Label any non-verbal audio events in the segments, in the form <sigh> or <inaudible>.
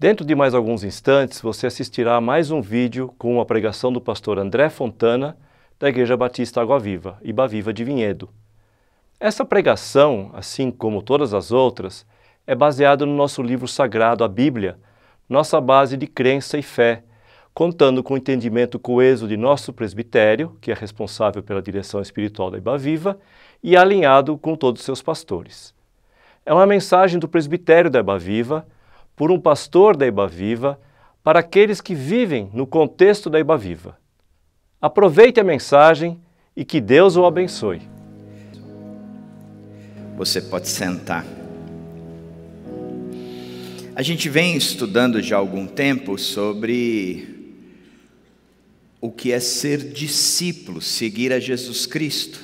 Dentro de mais alguns instantes, você assistirá a mais um vídeo com a pregação do pastor André Fontana, da Igreja Batista Água Viva, Iba Viva de Vinhedo. Essa pregação, assim como todas as outras, é baseada no nosso livro sagrado, a Bíblia, nossa base de crença e fé, contando com o entendimento coeso de nosso presbitério, que é responsável pela direção espiritual da Iba Viva, e alinhado com todos os seus pastores. É uma mensagem do presbitério da Iba Viva, por um pastor da Iba Viva, para aqueles que vivem no contexto da Iba Viva. Aproveite a mensagem e que Deus o abençoe. Você pode sentar. A gente vem estudando já há algum tempo sobre o que é ser discípulo, seguir a Jesus Cristo,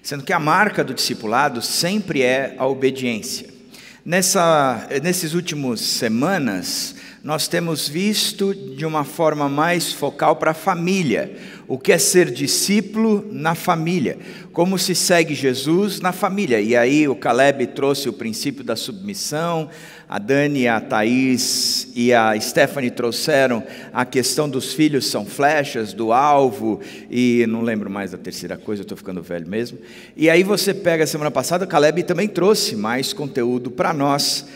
sendo que a marca do discipulado sempre é a obediência. Nessa, nesses últimos semanas, nós temos visto de uma forma mais focal para a família, o que é ser discípulo na família, como se segue Jesus na família. E aí o Caleb trouxe o princípio da submissão, a Dani, a Thaís e a Stephanie trouxeram a questão dos filhos são flechas, do alvo, e não lembro mais da terceira coisa, estou ficando velho mesmo. E aí você pega semana passada, o Caleb também trouxe mais conteúdo para nós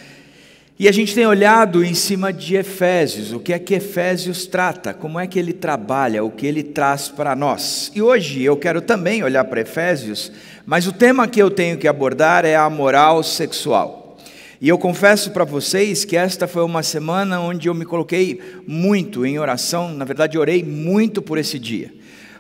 e a gente tem olhado em cima de Efésios, o que é que Efésios trata, como é que ele trabalha, o que ele traz para nós. E hoje eu quero também olhar para Efésios, mas o tema que eu tenho que abordar é a moral sexual. E eu confesso para vocês que esta foi uma semana onde eu me coloquei muito em oração, na verdade, orei muito por esse dia.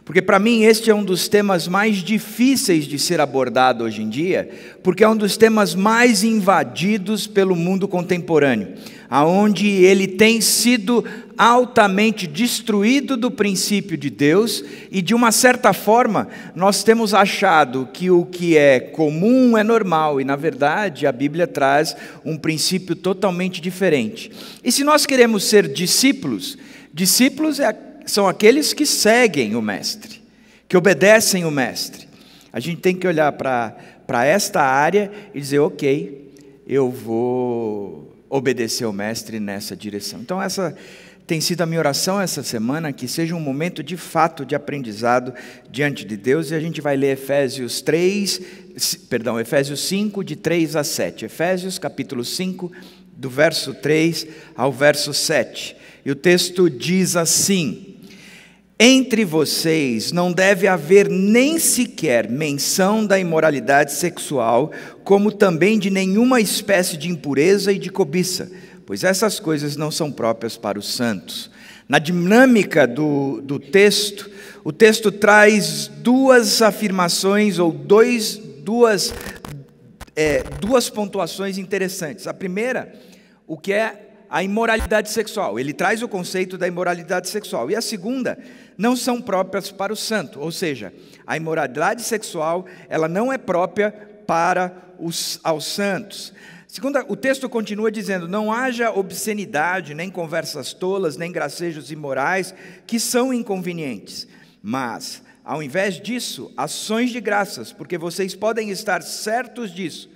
Porque para mim este é um dos temas mais difíceis de ser abordado hoje em dia, porque é um dos temas mais invadidos pelo mundo contemporâneo, aonde ele tem sido altamente destruído do princípio de Deus e de uma certa forma nós temos achado que o que é comum é normal e na verdade a Bíblia traz um princípio totalmente diferente. E se nós queremos ser discípulos, discípulos é são aqueles que seguem o Mestre, que obedecem o Mestre. A gente tem que olhar para esta área e dizer: ok, eu vou obedecer o Mestre nessa direção. Então, essa tem sido a minha oração essa semana, que seja um momento de fato de aprendizado diante de Deus, e a gente vai ler Efésios 3, perdão, Efésios 5, de 3 a 7. Efésios capítulo 5, do verso 3 ao verso 7. E o texto diz assim: entre vocês não deve haver nem sequer menção da imoralidade sexual, como também de nenhuma espécie de impureza e de cobiça, pois essas coisas não são próprias para os santos. Na dinâmica do, do texto, o texto traz duas afirmações ou dois, duas, é, duas pontuações interessantes. A primeira, o que é a imoralidade sexual. Ele traz o conceito da imoralidade sexual. E a segunda, não são próprias para o santo, ou seja, a imoralidade sexual, ela não é própria para os aos santos. Segunda, o texto continua dizendo: não haja obscenidade, nem conversas tolas, nem gracejos imorais, que são inconvenientes, mas, ao invés disso, ações de graças, porque vocês podem estar certos disso.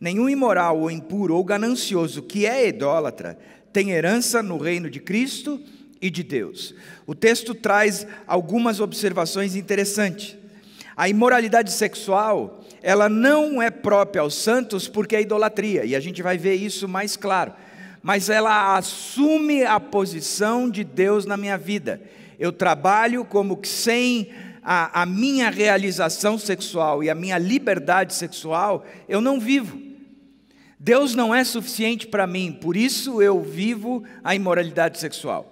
Nenhum imoral ou impuro ou ganancioso que é idólatra tem herança no reino de Cristo e de Deus. O texto traz algumas observações interessantes. A imoralidade sexual, ela não é própria aos santos porque é idolatria, e a gente vai ver isso mais claro. Mas ela assume a posição de Deus na minha vida. Eu trabalho como que sem a, a minha realização sexual e a minha liberdade sexual, eu não vivo. Deus não é suficiente para mim, por isso eu vivo a imoralidade sexual.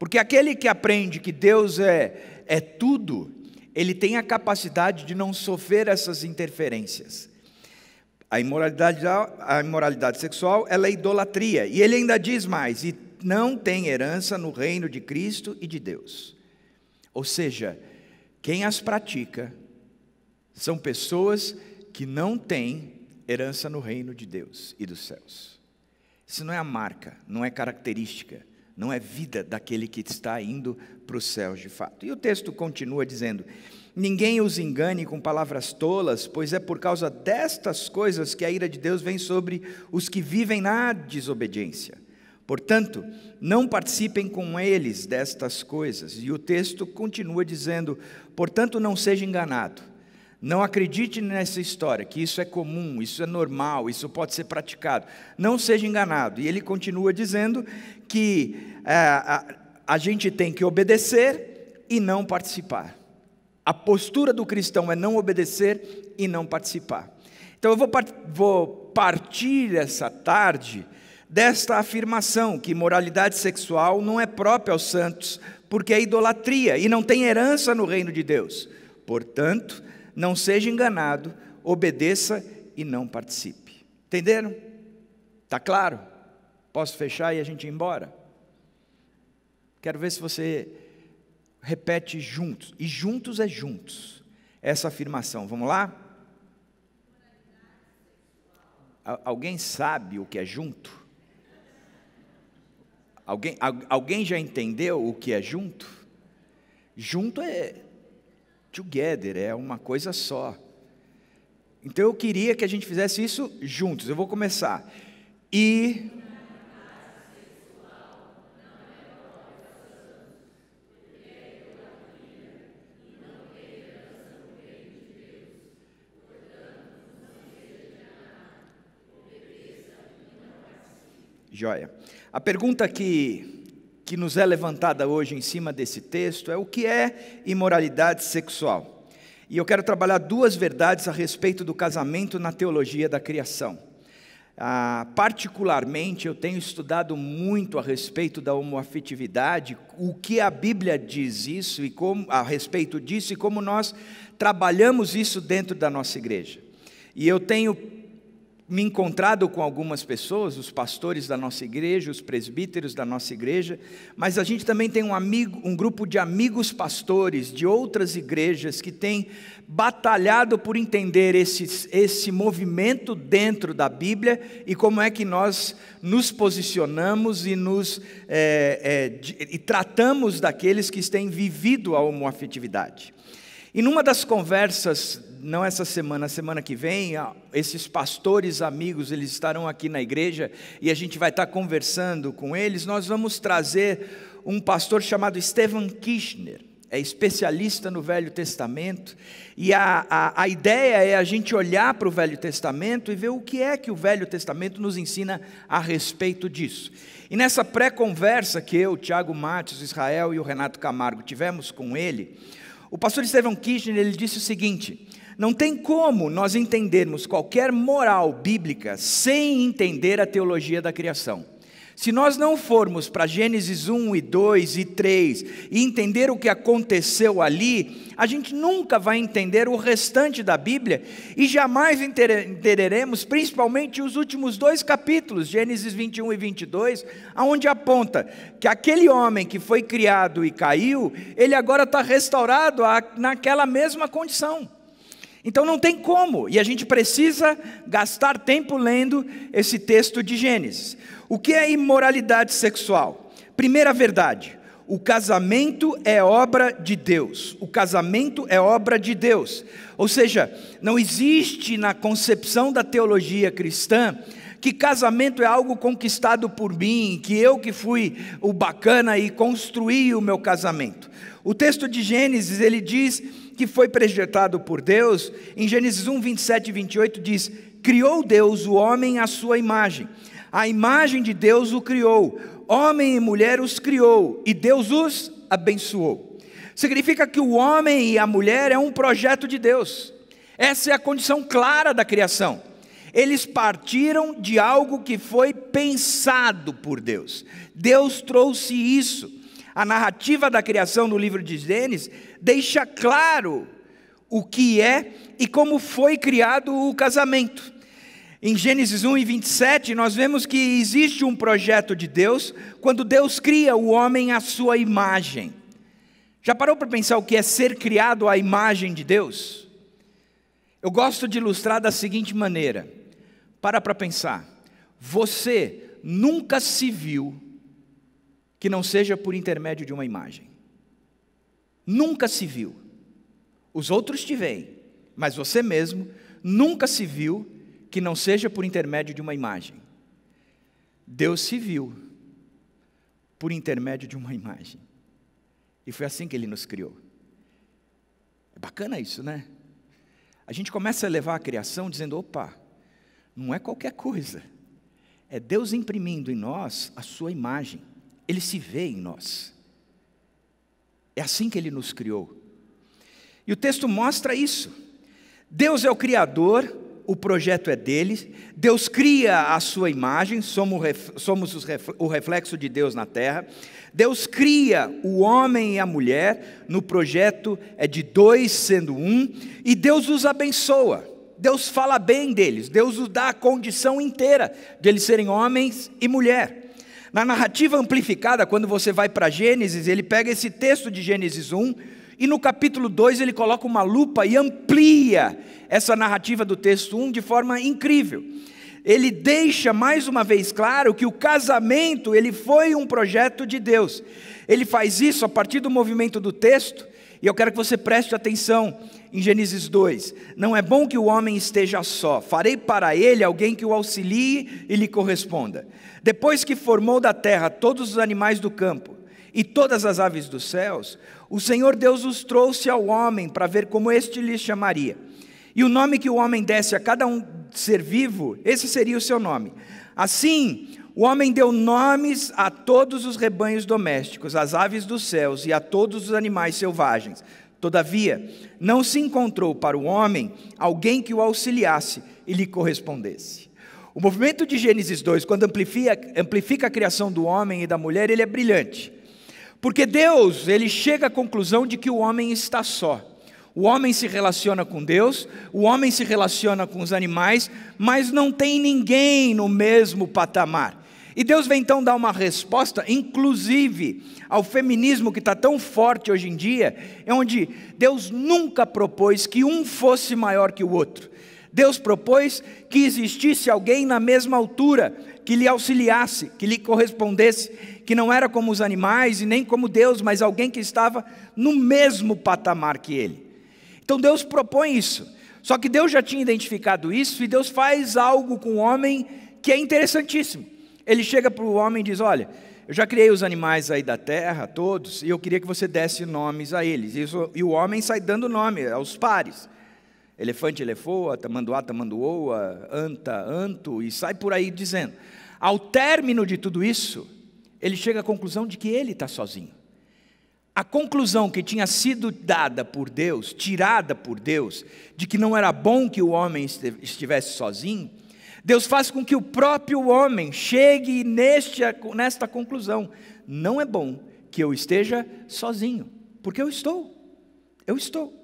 Porque aquele que aprende que Deus é, é tudo, ele tem a capacidade de não sofrer essas interferências. A imoralidade, a imoralidade sexual ela é idolatria. E ele ainda diz mais: e não tem herança no reino de Cristo e de Deus. Ou seja, quem as pratica são pessoas que não têm herança no reino de Deus e dos céus. Isso não é a marca, não é característica, não é vida daquele que está indo para os céus de fato. E o texto continua dizendo: Ninguém os engane com palavras tolas, pois é por causa destas coisas que a ira de Deus vem sobre os que vivem na desobediência Portanto, não participem com eles destas coisas. E o texto continua dizendo: portanto, não seja enganado. Não acredite nessa história, que isso é comum, isso é normal, isso pode ser praticado. Não seja enganado. E ele continua dizendo que é, a, a gente tem que obedecer e não participar. A postura do cristão é não obedecer e não participar. Então eu vou, vou partir essa tarde desta afirmação que moralidade sexual não é própria aos santos, porque é idolatria e não tem herança no reino de Deus. Portanto, não seja enganado, obedeça e não participe. Entenderam? Tá claro? Posso fechar e a gente ir embora? Quero ver se você repete juntos. E juntos é juntos. Essa afirmação. Vamos lá? Alguém sabe o que é junto? Alguém, alguém já entendeu o que é junto? Junto é together, é uma coisa só. Então eu queria que a gente fizesse isso juntos. Eu vou começar. E Joia. A pergunta que, que nos é levantada hoje em cima desse texto é o que é imoralidade sexual? E eu quero trabalhar duas verdades a respeito do casamento na teologia da criação. Ah, particularmente, eu tenho estudado muito a respeito da homoafetividade, o que a Bíblia diz isso e como a respeito disso e como nós trabalhamos isso dentro da nossa igreja. E eu tenho me encontrado com algumas pessoas, os pastores da nossa igreja, os presbíteros da nossa igreja, mas a gente também tem um amigo, um grupo de amigos pastores de outras igrejas que tem batalhado por entender esse, esse movimento dentro da Bíblia e como é que nós nos posicionamos e nos é, é, de, e tratamos daqueles que têm vivido a homoafetividade. E numa das conversas não essa semana, a semana que vem, esses pastores amigos, eles estarão aqui na igreja e a gente vai estar conversando com eles. Nós vamos trazer um pastor chamado Stephen Kirchner, é especialista no Velho Testamento, e a, a, a ideia é a gente olhar para o Velho Testamento e ver o que é que o Velho Testamento nos ensina a respeito disso. E nessa pré-conversa que eu, Tiago Matos, Israel e o Renato Camargo tivemos com ele, o pastor Stephen Kirchner ele disse o seguinte: não tem como nós entendermos qualquer moral bíblica sem entender a teologia da criação. Se nós não formos para Gênesis 1 e 2 e 3 e entender o que aconteceu ali, a gente nunca vai entender o restante da Bíblia e jamais entenderemos, principalmente os últimos dois capítulos, Gênesis 21 e 22, aonde aponta que aquele homem que foi criado e caiu, ele agora está restaurado naquela mesma condição. Então não tem como, e a gente precisa gastar tempo lendo esse texto de Gênesis. O que é imoralidade sexual? Primeira verdade, o casamento é obra de Deus. O casamento é obra de Deus. Ou seja, não existe na concepção da teologia cristã que casamento é algo conquistado por mim, que eu que fui o bacana e construí o meu casamento. O texto de Gênesis, ele diz que foi projetado por Deus, em Gênesis 1, 27 e 28 diz: Criou Deus o homem à sua imagem, a imagem de Deus o criou, homem e mulher os criou, e Deus os abençoou. Significa que o homem e a mulher é um projeto de Deus, essa é a condição clara da criação. Eles partiram de algo que foi pensado por Deus, Deus trouxe isso. A narrativa da criação no livro de Gênesis deixa claro o que é e como foi criado o casamento. Em Gênesis 1 e 27, nós vemos que existe um projeto de Deus quando Deus cria o homem à sua imagem. Já parou para pensar o que é ser criado à imagem de Deus? Eu gosto de ilustrar da seguinte maneira: para para pensar, você nunca se viu que não seja por intermédio de uma imagem. Nunca se viu. Os outros te veem, mas você mesmo nunca se viu que não seja por intermédio de uma imagem. Deus se viu por intermédio de uma imagem. E foi assim que ele nos criou. É bacana isso, né? A gente começa a levar a criação dizendo: opa, não é qualquer coisa. É Deus imprimindo em nós a sua imagem. Ele se vê em nós. É assim que ele nos criou. E o texto mostra isso. Deus é o Criador, o projeto é dele, Deus cria a sua imagem, somos o reflexo de Deus na terra. Deus cria o homem e a mulher, no projeto é de dois sendo um, e Deus os abençoa. Deus fala bem deles, Deus os dá a condição inteira de eles serem homens e mulher. Na narrativa amplificada, quando você vai para Gênesis, ele pega esse texto de Gênesis 1 e no capítulo 2 ele coloca uma lupa e amplia essa narrativa do texto 1 de forma incrível. Ele deixa mais uma vez claro que o casamento ele foi um projeto de Deus. Ele faz isso a partir do movimento do texto, e eu quero que você preste atenção em Gênesis 2: Não é bom que o homem esteja só, farei para ele alguém que o auxilie e lhe corresponda. Depois que formou da terra todos os animais do campo e todas as aves dos céus, o Senhor Deus os trouxe ao homem para ver como este lhes chamaria. E o nome que o homem desse a cada um ser vivo, esse seria o seu nome. Assim, o homem deu nomes a todos os rebanhos domésticos, às aves dos céus e a todos os animais selvagens. Todavia, não se encontrou para o homem alguém que o auxiliasse e lhe correspondesse. O movimento de Gênesis 2, quando amplifica, amplifica a criação do homem e da mulher, ele é brilhante. Porque Deus, ele chega à conclusão de que o homem está só. O homem se relaciona com Deus, o homem se relaciona com os animais, mas não tem ninguém no mesmo patamar. E Deus vem então dar uma resposta, inclusive ao feminismo que está tão forte hoje em dia, é onde Deus nunca propôs que um fosse maior que o outro. Deus propôs que existisse alguém na mesma altura, que lhe auxiliasse, que lhe correspondesse, que não era como os animais e nem como Deus, mas alguém que estava no mesmo patamar que ele. Então Deus propõe isso. Só que Deus já tinha identificado isso e Deus faz algo com o homem que é interessantíssimo. Ele chega para o homem e diz: Olha, eu já criei os animais aí da terra, todos, e eu queria que você desse nomes a eles. E o homem sai dando nome aos pares. Elefante, elefoa, tamanduá, tamanduoa, anta, anto, e sai por aí dizendo. Ao término de tudo isso, ele chega à conclusão de que ele está sozinho. A conclusão que tinha sido dada por Deus, tirada por Deus, de que não era bom que o homem estivesse sozinho, Deus faz com que o próprio homem chegue neste, nesta conclusão: não é bom que eu esteja sozinho, porque eu estou, eu estou.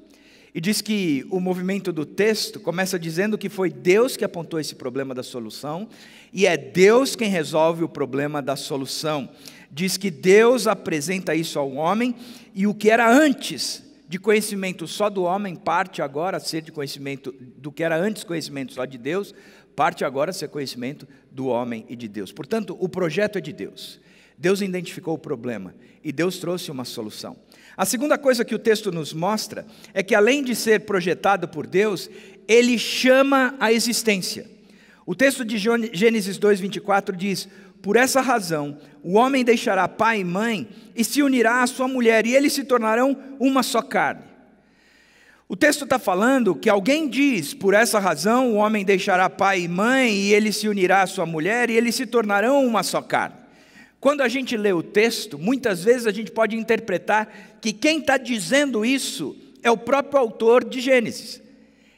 E diz que o movimento do texto começa dizendo que foi Deus que apontou esse problema da solução, e é Deus quem resolve o problema da solução. Diz que Deus apresenta isso ao homem, e o que era antes de conhecimento só do homem parte agora a ser de conhecimento do que era antes conhecimento só de Deus, parte agora a ser conhecimento do homem e de Deus. Portanto, o projeto é de Deus. Deus identificou o problema e Deus trouxe uma solução. A segunda coisa que o texto nos mostra é que, além de ser projetado por Deus, ele chama a existência. O texto de Gênesis 2,24 diz: Por essa razão, o homem deixará pai e mãe e se unirá à sua mulher, e eles se tornarão uma só carne. O texto está falando que alguém diz: Por essa razão, o homem deixará pai e mãe, e ele se unirá à sua mulher, e eles se tornarão uma só carne. Quando a gente lê o texto, muitas vezes a gente pode interpretar que quem está dizendo isso é o próprio autor de Gênesis.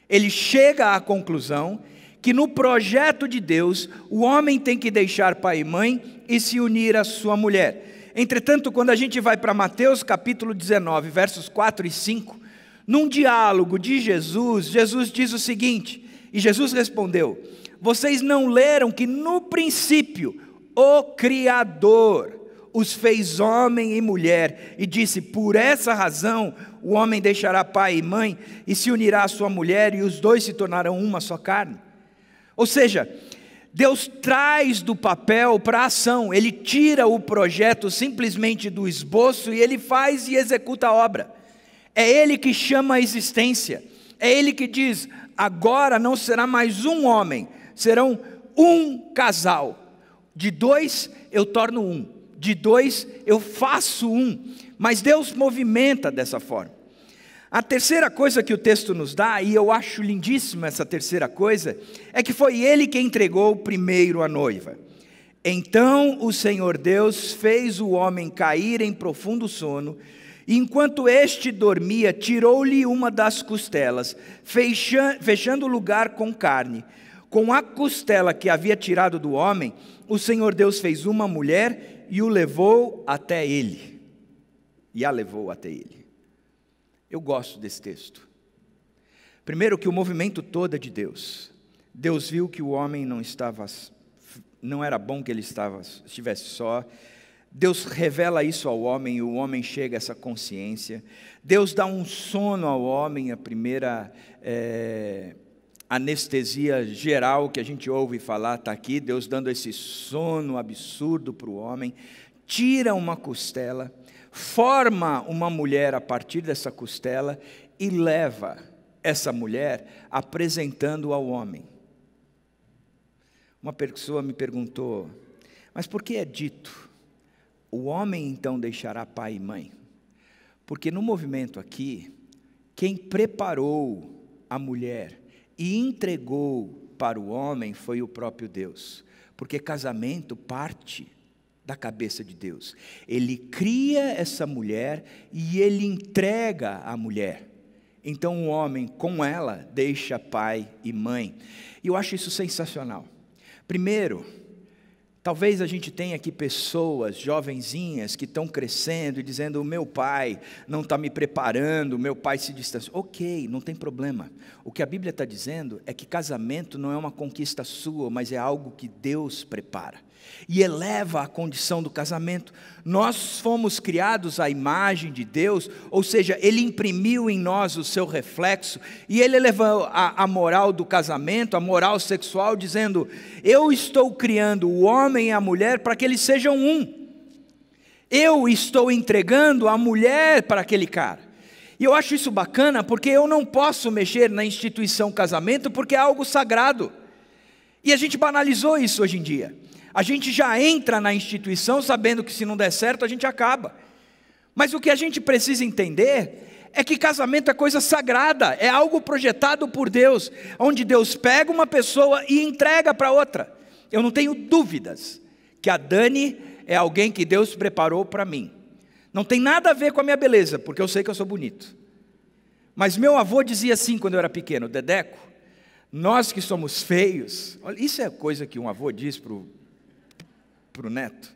Ele chega à conclusão que no projeto de Deus, o homem tem que deixar pai e mãe e se unir à sua mulher. Entretanto, quando a gente vai para Mateus capítulo 19, versos 4 e 5, num diálogo de Jesus, Jesus diz o seguinte: e Jesus respondeu: Vocês não leram que no princípio o Criador os fez homem e mulher, e disse: Por essa razão o homem deixará pai e mãe e se unirá à sua mulher, e os dois se tornarão uma só carne. Ou seja, Deus traz do papel para a ação, Ele tira o projeto simplesmente do esboço e Ele faz e executa a obra. É Ele que chama a existência, é Ele que diz: agora não será mais um homem, serão um casal. De dois eu torno um, de dois eu faço um, mas Deus movimenta dessa forma. A terceira coisa que o texto nos dá, e eu acho lindíssima essa terceira coisa, é que foi ele que entregou primeiro a noiva. Então o Senhor Deus fez o homem cair em profundo sono, e enquanto este dormia, tirou-lhe uma das costelas, fechando o lugar com carne. Com a costela que havia tirado do homem, o Senhor Deus fez uma mulher e o levou até ele. E a levou até ele. Eu gosto desse texto. Primeiro, que o movimento todo é de Deus. Deus viu que o homem não estava, não era bom que ele estava, estivesse só. Deus revela isso ao homem e o homem chega a essa consciência. Deus dá um sono ao homem, a primeira é, anestesia geral que a gente ouve falar está aqui. Deus dando esse sono absurdo para o homem, tira uma costela, forma uma mulher a partir dessa costela e leva essa mulher apresentando ao homem. Uma pessoa me perguntou, mas por que é dito? O homem então deixará pai e mãe. Porque no movimento aqui, quem preparou a mulher e entregou para o homem foi o próprio Deus. Porque casamento parte da cabeça de Deus. Ele cria essa mulher e ele entrega a mulher. Então o homem com ela deixa pai e mãe. E eu acho isso sensacional. Primeiro, Talvez a gente tenha aqui pessoas, jovenzinhas, que estão crescendo e dizendo: o meu pai não está me preparando, o meu pai se distanciou. Ok, não tem problema. O que a Bíblia está dizendo é que casamento não é uma conquista sua, mas é algo que Deus prepara e eleva a condição do casamento. Nós fomos criados à imagem de Deus, ou seja, Ele imprimiu em nós o seu reflexo, e Ele elevou a, a moral do casamento, a moral sexual, dizendo: Eu estou criando o homem e a mulher para que eles sejam um. Eu estou entregando a mulher para aquele cara. E eu acho isso bacana porque eu não posso mexer na instituição casamento porque é algo sagrado. E a gente banalizou isso hoje em dia. A gente já entra na instituição sabendo que se não der certo a gente acaba. Mas o que a gente precisa entender é que casamento é coisa sagrada, é algo projetado por Deus, onde Deus pega uma pessoa e entrega para outra. Eu não tenho dúvidas que a Dani é alguém que Deus preparou para mim. Não tem nada a ver com a minha beleza, porque eu sei que eu sou bonito. Mas meu avô dizia assim quando eu era pequeno, Dedeco, nós que somos feios, olha, isso é coisa que um avô diz para o para o neto.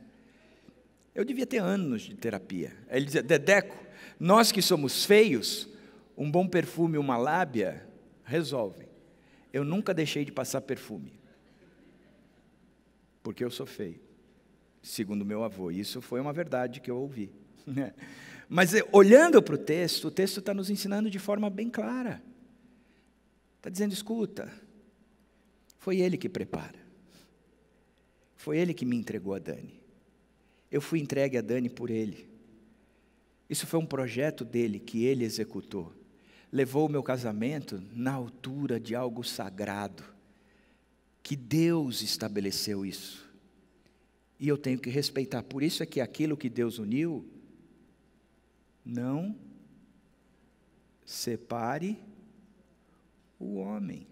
Eu devia ter anos de terapia. Ele dizia: Dedeco, nós que somos feios, um bom perfume uma lábia resolvem. Eu nunca deixei de passar perfume, porque eu sou feio, segundo meu avô. Isso foi uma verdade que eu ouvi. <laughs> Mas eh, olhando para o texto, o texto está nos ensinando de forma bem clara. Está dizendo: escuta, foi ele que prepara. Foi ele que me entregou a Dani. Eu fui entregue a Dani por ele. Isso foi um projeto dele que ele executou. Levou o meu casamento na altura de algo sagrado. Que Deus estabeleceu isso. E eu tenho que respeitar. Por isso é que aquilo que Deus uniu, não separe o homem.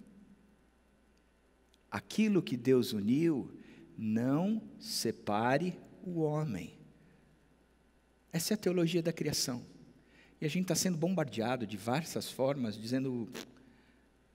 Aquilo que Deus uniu, não separe o homem. Essa é a teologia da criação. E a gente está sendo bombardeado de diversas formas, dizendo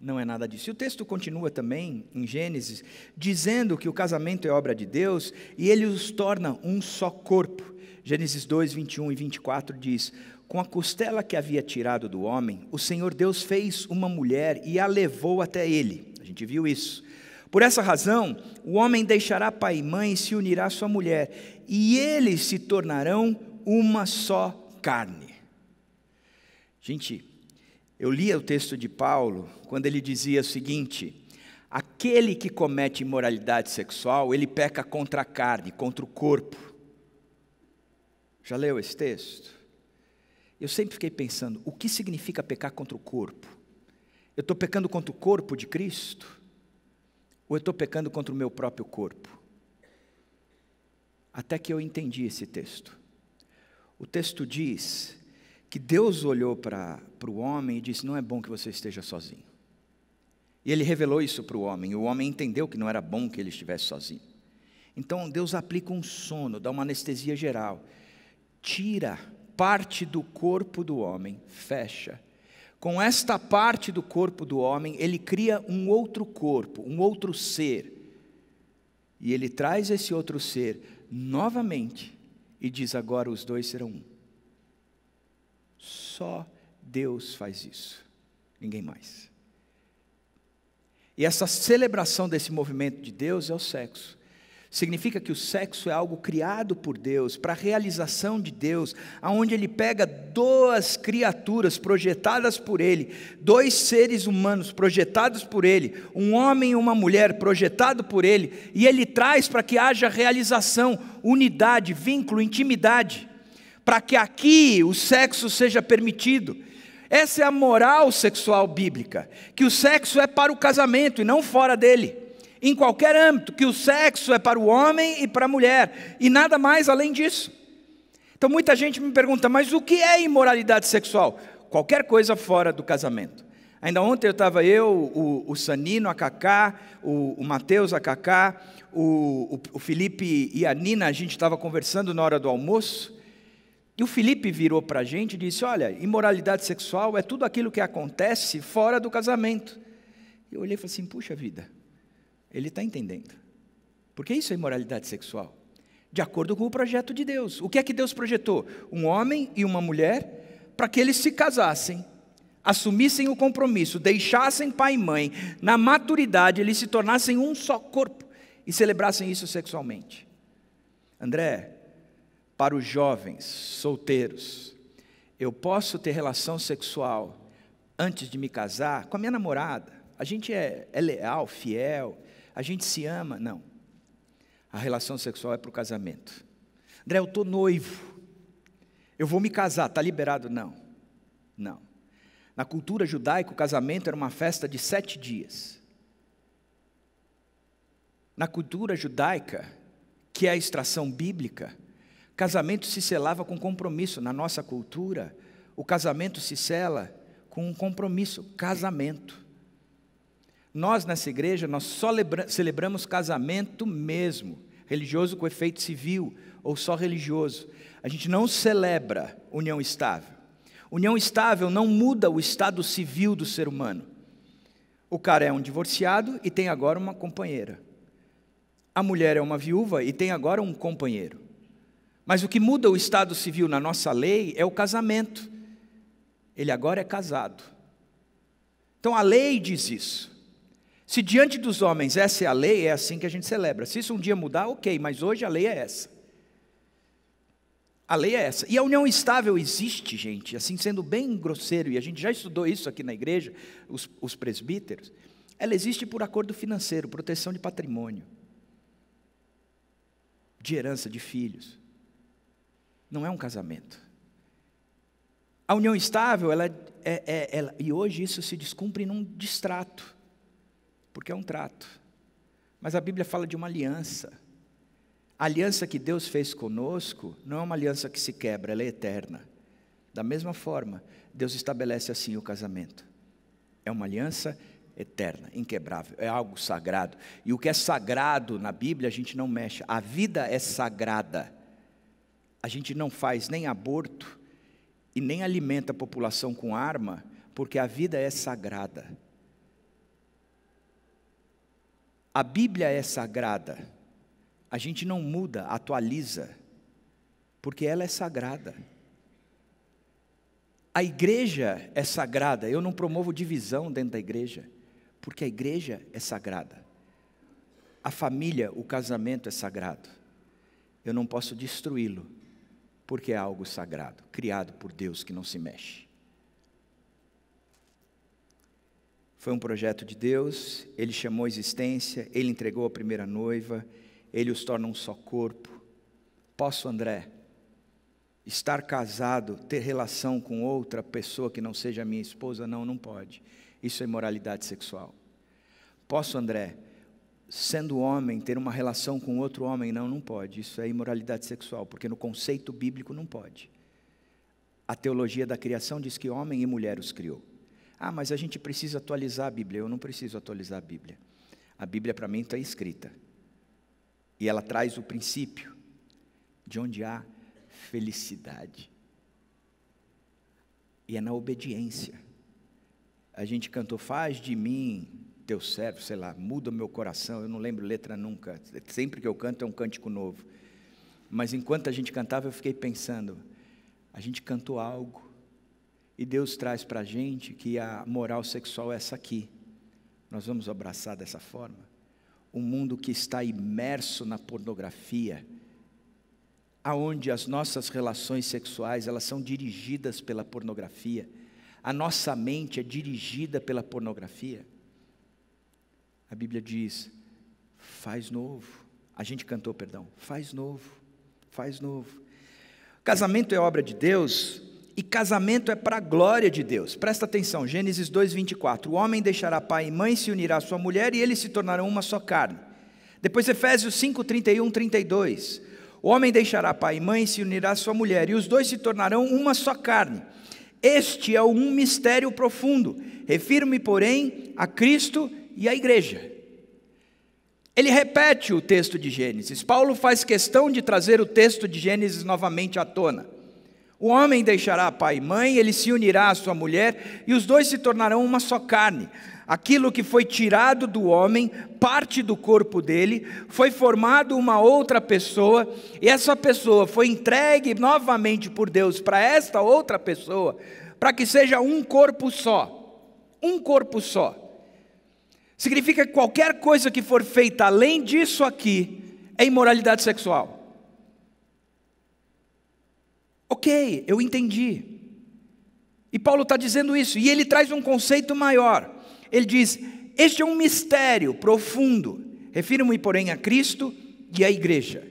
não é nada disso. E o texto continua também, em Gênesis, dizendo que o casamento é obra de Deus e ele os torna um só corpo. Gênesis 2, 21 e 24 diz: Com a costela que havia tirado do homem, o Senhor Deus fez uma mulher e a levou até ele. A gente viu isso. Por essa razão, o homem deixará pai e mãe e se unirá à sua mulher, e eles se tornarão uma só carne. Gente, eu lia o texto de Paulo quando ele dizia o seguinte: aquele que comete imoralidade sexual, ele peca contra a carne, contra o corpo. Já leu esse texto? Eu sempre fiquei pensando, o que significa pecar contra o corpo? Eu estou pecando contra o corpo de Cristo? Ou eu estou pecando contra o meu próprio corpo? até que eu entendi esse texto. O texto diz que Deus olhou para o homem e disse: Não é bom que você esteja sozinho. E ele revelou isso para o homem, o homem entendeu que não era bom que ele estivesse sozinho. Então Deus aplica um sono, dá uma anestesia geral, tira parte do corpo do homem, fecha. Com esta parte do corpo do homem, ele cria um outro corpo, um outro ser. E ele traz esse outro ser novamente e diz: agora os dois serão um. Só Deus faz isso, ninguém mais. E essa celebração desse movimento de Deus é o sexo. Significa que o sexo é algo criado por Deus, para a realização de Deus, aonde ele pega duas criaturas projetadas por ele, dois seres humanos projetados por ele, um homem e uma mulher projetado por ele, e ele traz para que haja realização, unidade, vínculo, intimidade, para que aqui o sexo seja permitido. Essa é a moral sexual bíblica, que o sexo é para o casamento e não fora dele em qualquer âmbito, que o sexo é para o homem e para a mulher, e nada mais além disso. Então muita gente me pergunta, mas o que é imoralidade sexual? Qualquer coisa fora do casamento. Ainda ontem eu estava eu, o, o, Sanino, a Cacá, o, o Mateus, a Cacá, o, o Felipe e a Nina, a gente estava conversando na hora do almoço, e o Felipe virou para a gente e disse: Olha, imoralidade sexual é tudo aquilo que acontece fora do casamento. Eu olhei e falei assim: Puxa vida, ele está entendendo. Porque isso é imoralidade sexual. De acordo com o projeto de Deus. O que é que Deus projetou? Um homem e uma mulher para que eles se casassem, assumissem o compromisso, deixassem pai e mãe, na maturidade eles se tornassem um só corpo e celebrassem isso sexualmente. André, para os jovens solteiros, eu posso ter relação sexual antes de me casar com a minha namorada. A gente é, é leal, fiel, a gente se ama. Não. A relação sexual é para o casamento. André, eu estou noivo. Eu vou me casar, está liberado? Não. Não. Na cultura judaica, o casamento era uma festa de sete dias. Na cultura judaica, que é a extração bíblica, casamento se selava com compromisso. Na nossa cultura, o casamento se sela com um compromisso, casamento. Nós nessa igreja, nós só celebramos casamento mesmo, religioso com efeito civil ou só religioso. A gente não celebra união estável. União estável não muda o estado civil do ser humano. O cara é um divorciado e tem agora uma companheira. A mulher é uma viúva e tem agora um companheiro. Mas o que muda o estado civil na nossa lei é o casamento. Ele agora é casado. Então a lei diz isso. Se diante dos homens essa é a lei, é assim que a gente celebra. Se isso um dia mudar, ok, mas hoje a lei é essa. A lei é essa. E a união estável existe, gente, assim sendo bem grosseiro, e a gente já estudou isso aqui na igreja, os, os presbíteros. Ela existe por acordo financeiro, proteção de patrimônio, de herança de filhos. Não é um casamento. A união estável, ela é, é, ela, e hoje isso se descumpre num distrato porque é um trato. Mas a Bíblia fala de uma aliança. A aliança que Deus fez conosco não é uma aliança que se quebra, ela é eterna. Da mesma forma, Deus estabelece assim o casamento. É uma aliança eterna, inquebrável, é algo sagrado. E o que é sagrado na Bíblia a gente não mexe. A vida é sagrada. A gente não faz nem aborto e nem alimenta a população com arma, porque a vida é sagrada. A Bíblia é sagrada. A gente não muda, atualiza, porque ela é sagrada. A igreja é sagrada. Eu não promovo divisão dentro da igreja, porque a igreja é sagrada. A família, o casamento é sagrado. Eu não posso destruí-lo, porque é algo sagrado, criado por Deus que não se mexe. Foi um projeto de Deus, ele chamou a existência, ele entregou a primeira noiva, ele os torna um só corpo. Posso, André, estar casado, ter relação com outra pessoa que não seja minha esposa? Não, não pode. Isso é imoralidade sexual. Posso, André, sendo homem, ter uma relação com outro homem. Não, não pode. Isso é imoralidade sexual, porque no conceito bíblico não pode. A teologia da criação diz que homem e mulher os criou. Ah, mas a gente precisa atualizar a Bíblia. Eu não preciso atualizar a Bíblia. A Bíblia para mim está escrita. E ela traz o princípio de onde há felicidade. E é na obediência. A gente cantou, faz de mim teu servo, sei lá, muda o meu coração. Eu não lembro letra nunca. Sempre que eu canto é um cântico novo. Mas enquanto a gente cantava, eu fiquei pensando, a gente cantou algo. E Deus traz para a gente que a moral sexual é essa aqui. Nós vamos abraçar dessa forma. Um mundo que está imerso na pornografia, aonde as nossas relações sexuais elas são dirigidas pela pornografia, a nossa mente é dirigida pela pornografia. A Bíblia diz: faz novo. A gente cantou, perdão, faz novo, faz novo. Casamento é obra de Deus e casamento é para a glória de Deus. Presta atenção, Gênesis 2:24. O homem deixará pai e mãe, se unirá à sua mulher e eles se tornarão uma só carne. Depois Efésios 5:31, 32. O homem deixará pai e mãe se unirá à sua mulher, e os dois se tornarão uma só carne. Este é um mistério profundo. Refiro-me, porém, a Cristo e à igreja. Ele repete o texto de Gênesis. Paulo faz questão de trazer o texto de Gênesis novamente à tona. O homem deixará pai e mãe, ele se unirá à sua mulher, e os dois se tornarão uma só carne aquilo que foi tirado do homem, parte do corpo dele, foi formado uma outra pessoa, e essa pessoa foi entregue novamente por Deus para esta outra pessoa, para que seja um corpo só. Um corpo só. Significa que qualquer coisa que for feita além disso aqui é imoralidade sexual. Ok, eu entendi. E Paulo está dizendo isso, e ele traz um conceito maior ele diz: Este é um mistério profundo. Refiro-me, porém, a Cristo e à igreja.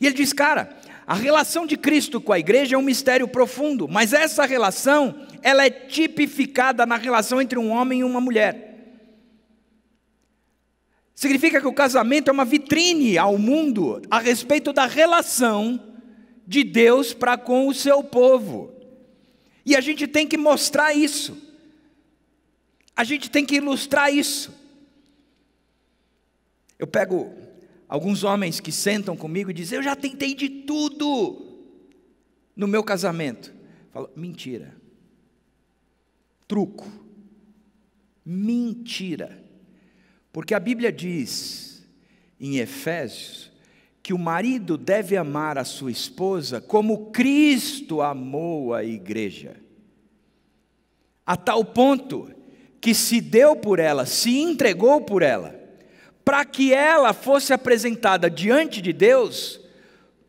E ele diz: Cara, a relação de Cristo com a igreja é um mistério profundo, mas essa relação, ela é tipificada na relação entre um homem e uma mulher. Significa que o casamento é uma vitrine ao mundo a respeito da relação de Deus para com o seu povo. E a gente tem que mostrar isso. A gente tem que ilustrar isso. Eu pego alguns homens que sentam comigo e dizem: Eu já tentei de tudo no meu casamento. Falo, mentira. Truco. Mentira. Porque a Bíblia diz em Efésios que o marido deve amar a sua esposa como Cristo amou a igreja. A tal ponto que se deu por ela, se entregou por ela, para que ela fosse apresentada diante de Deus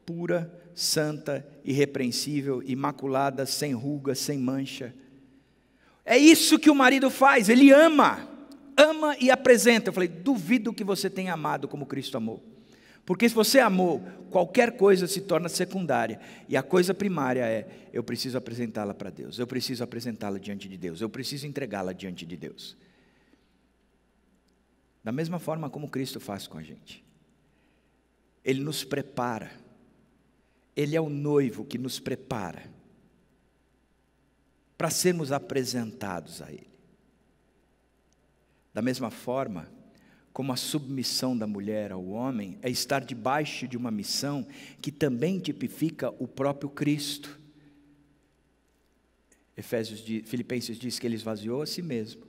pura, santa, irrepreensível, imaculada, sem ruga, sem mancha. É isso que o marido faz, ele ama, ama e apresenta. Eu falei, duvido que você tenha amado como Cristo amou. Porque se você amou, qualquer coisa se torna secundária. E a coisa primária é: eu preciso apresentá-la para Deus, eu preciso apresentá-la diante de Deus, eu preciso entregá-la diante de Deus. Da mesma forma como Cristo faz com a gente. Ele nos prepara. Ele é o noivo que nos prepara para sermos apresentados a Ele. Da mesma forma, como a submissão da mulher ao homem é estar debaixo de uma missão que também tipifica o próprio Cristo. Efésios Filipenses diz que ele esvaziou a si mesmo.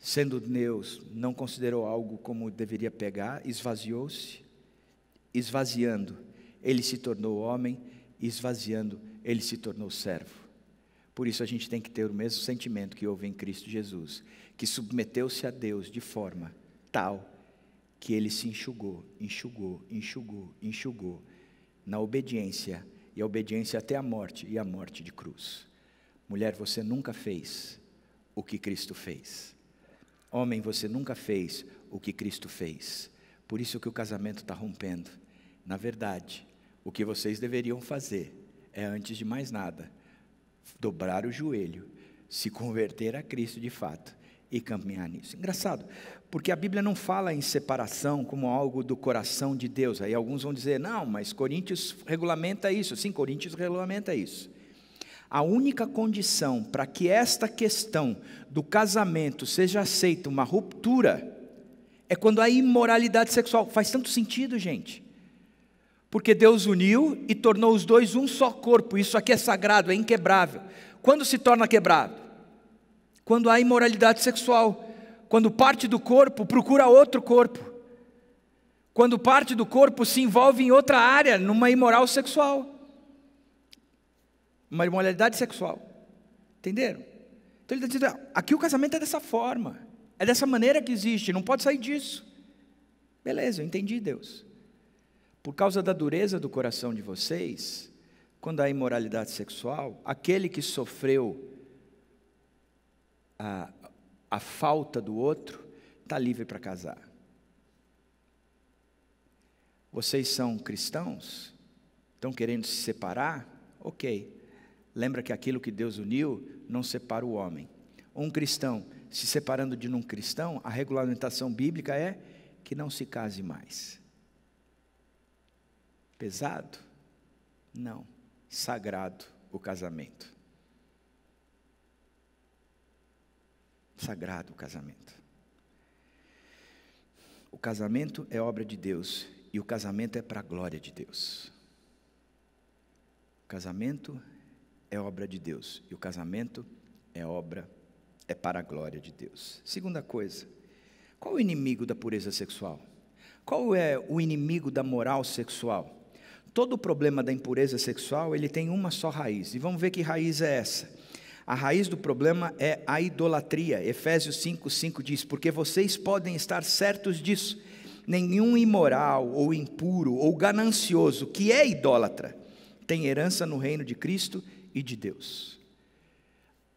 Sendo Deus, não considerou algo como deveria pegar, esvaziou-se. Esvaziando, ele se tornou homem, esvaziando, ele se tornou servo. Por isso a gente tem que ter o mesmo sentimento que houve em Cristo Jesus, que submeteu-se a Deus de forma tal que ele se enxugou, enxugou, enxugou, enxugou na obediência e a obediência até a morte e a morte de cruz. Mulher, você nunca fez o que Cristo fez. Homem, você nunca fez o que Cristo fez. Por isso que o casamento está rompendo. Na verdade, o que vocês deveriam fazer é, antes de mais nada, dobrar o joelho, se converter a Cristo de fato e caminhar nisso. Engraçado, porque a Bíblia não fala em separação como algo do coração de Deus. Aí alguns vão dizer, não, mas Coríntios regulamenta isso. Sim, Coríntios regulamenta isso. A única condição para que esta questão do casamento seja aceita, uma ruptura, é quando há imoralidade sexual. Faz tanto sentido, gente. Porque Deus uniu e tornou os dois um só corpo. Isso aqui é sagrado, é inquebrável. Quando se torna quebrado? Quando há imoralidade sexual. Quando parte do corpo procura outro corpo. Quando parte do corpo se envolve em outra área, numa imoral sexual. Uma imoralidade sexual. Entenderam? Então ele está dizendo: aqui o casamento é dessa forma. É dessa maneira que existe, não pode sair disso. Beleza, eu entendi, Deus. Por causa da dureza do coração de vocês, quando há imoralidade sexual, aquele que sofreu a, a falta do outro está livre para casar. Vocês são cristãos? Estão querendo se separar? Ok. Lembra que aquilo que Deus uniu não separa o homem. Um cristão se separando de um cristão, a regulamentação bíblica é que não se case mais. Pesado? Não. Sagrado o casamento. Sagrado o casamento. O casamento é obra de Deus e o casamento é para a glória de Deus. O casamento é obra de Deus e o casamento é obra é para a glória de Deus. Segunda coisa, qual o inimigo da pureza sexual? Qual é o inimigo da moral sexual? Todo o problema da impureza sexual, ele tem uma só raiz. E vamos ver que raiz é essa. A raiz do problema é a idolatria. Efésios 5:5 diz: "Porque vocês podem estar certos disso, nenhum imoral ou impuro ou ganancioso que é idólatra tem herança no reino de Cristo e de Deus."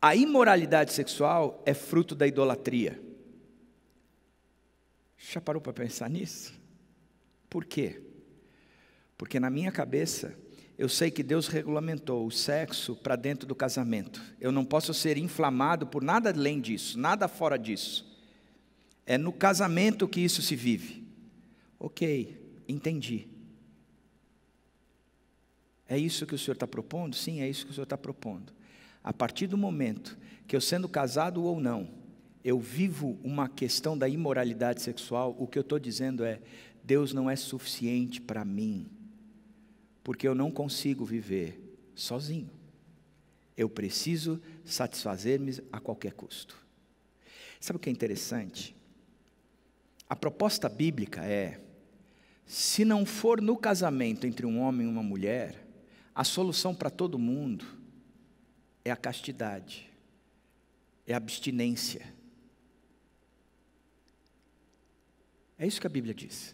A imoralidade sexual é fruto da idolatria. Já parou para pensar nisso? Por quê? Porque na minha cabeça, eu sei que Deus regulamentou o sexo para dentro do casamento. Eu não posso ser inflamado por nada além disso, nada fora disso. É no casamento que isso se vive. Ok, entendi. É isso que o Senhor está propondo? Sim, é isso que o Senhor está propondo. A partir do momento que eu sendo casado ou não, eu vivo uma questão da imoralidade sexual, o que eu estou dizendo é: Deus não é suficiente para mim, porque eu não consigo viver sozinho. Eu preciso satisfazer-me a qualquer custo. Sabe o que é interessante? A proposta bíblica é: se não for no casamento entre um homem e uma mulher, a solução para todo mundo é a castidade, é a abstinência. É isso que a Bíblia diz.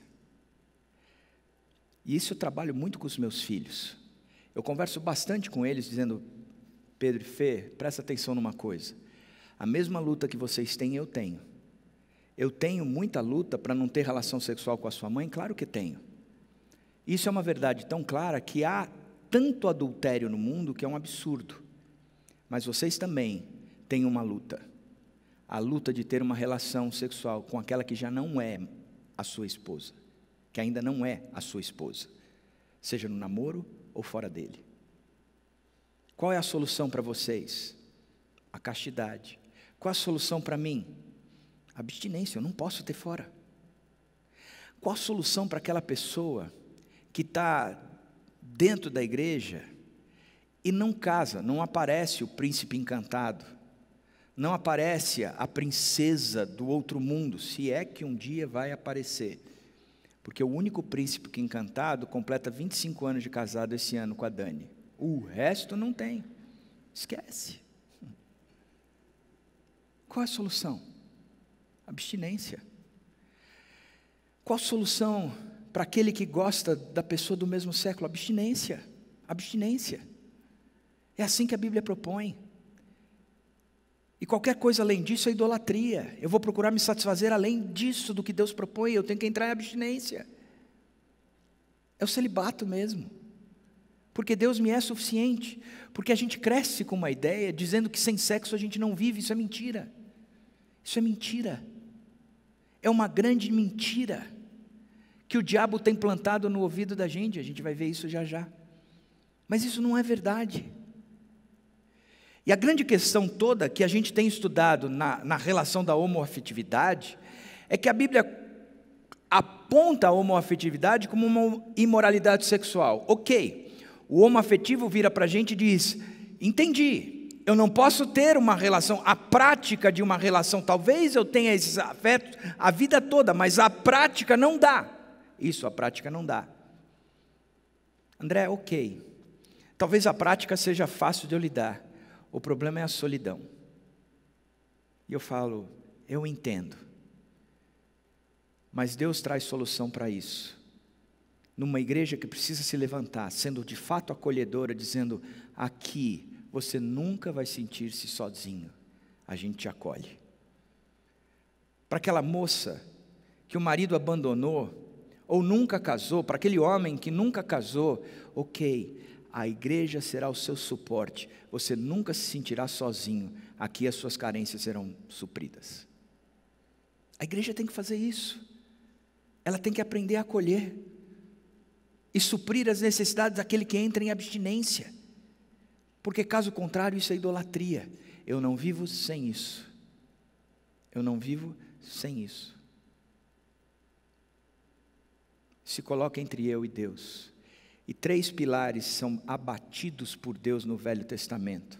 E isso eu trabalho muito com os meus filhos. Eu converso bastante com eles, dizendo: Pedro e Fê, presta atenção numa coisa. A mesma luta que vocês têm, eu tenho. Eu tenho muita luta para não ter relação sexual com a sua mãe? Claro que tenho. Isso é uma verdade tão clara que há tanto adultério no mundo que é um absurdo. Mas vocês também têm uma luta. A luta de ter uma relação sexual com aquela que já não é a sua esposa, que ainda não é a sua esposa, seja no namoro ou fora dele. Qual é a solução para vocês? A castidade. Qual a solução para mim? Abstinência, eu não posso ter fora. Qual a solução para aquela pessoa que está dentro da igreja e não casa, não aparece o príncipe encantado, não aparece a princesa do outro mundo, se é que um dia vai aparecer. Porque o único príncipe que encantado completa 25 anos de casado esse ano com a Dani. O resto não tem. Esquece. Qual é a solução? Abstinência. Qual a solução para aquele que gosta da pessoa do mesmo século? Abstinência. Abstinência. É assim que a Bíblia propõe. E qualquer coisa além disso é idolatria. Eu vou procurar me satisfazer além disso do que Deus propõe, eu tenho que entrar em abstinência. É o celibato mesmo. Porque Deus me é suficiente. Porque a gente cresce com uma ideia dizendo que sem sexo a gente não vive, isso é mentira. Isso é mentira. É uma grande mentira que o diabo tem plantado no ouvido da gente, a gente vai ver isso já já. Mas isso não é verdade. E a grande questão toda que a gente tem estudado na, na relação da homoafetividade é que a Bíblia aponta a homoafetividade como uma imoralidade sexual. Ok, o homoafetivo vira para a gente e diz: entendi, eu não posso ter uma relação, a prática de uma relação, talvez eu tenha esses afetos a vida toda, mas a prática não dá. Isso, a prática não dá. André, ok. Talvez a prática seja fácil de eu lidar. O problema é a solidão. E eu falo, eu entendo. Mas Deus traz solução para isso. Numa igreja que precisa se levantar, sendo de fato acolhedora, dizendo: aqui você nunca vai sentir-se sozinho, a gente te acolhe. Para aquela moça que o marido abandonou, ou nunca casou, para aquele homem que nunca casou, ok, a igreja será o seu suporte, você nunca se sentirá sozinho, aqui as suas carências serão supridas. A igreja tem que fazer isso, ela tem que aprender a acolher e suprir as necessidades daquele que entra em abstinência, porque caso contrário, isso é idolatria. Eu não vivo sem isso, eu não vivo sem isso. se coloca entre eu e Deus. E três pilares são abatidos por Deus no Velho Testamento: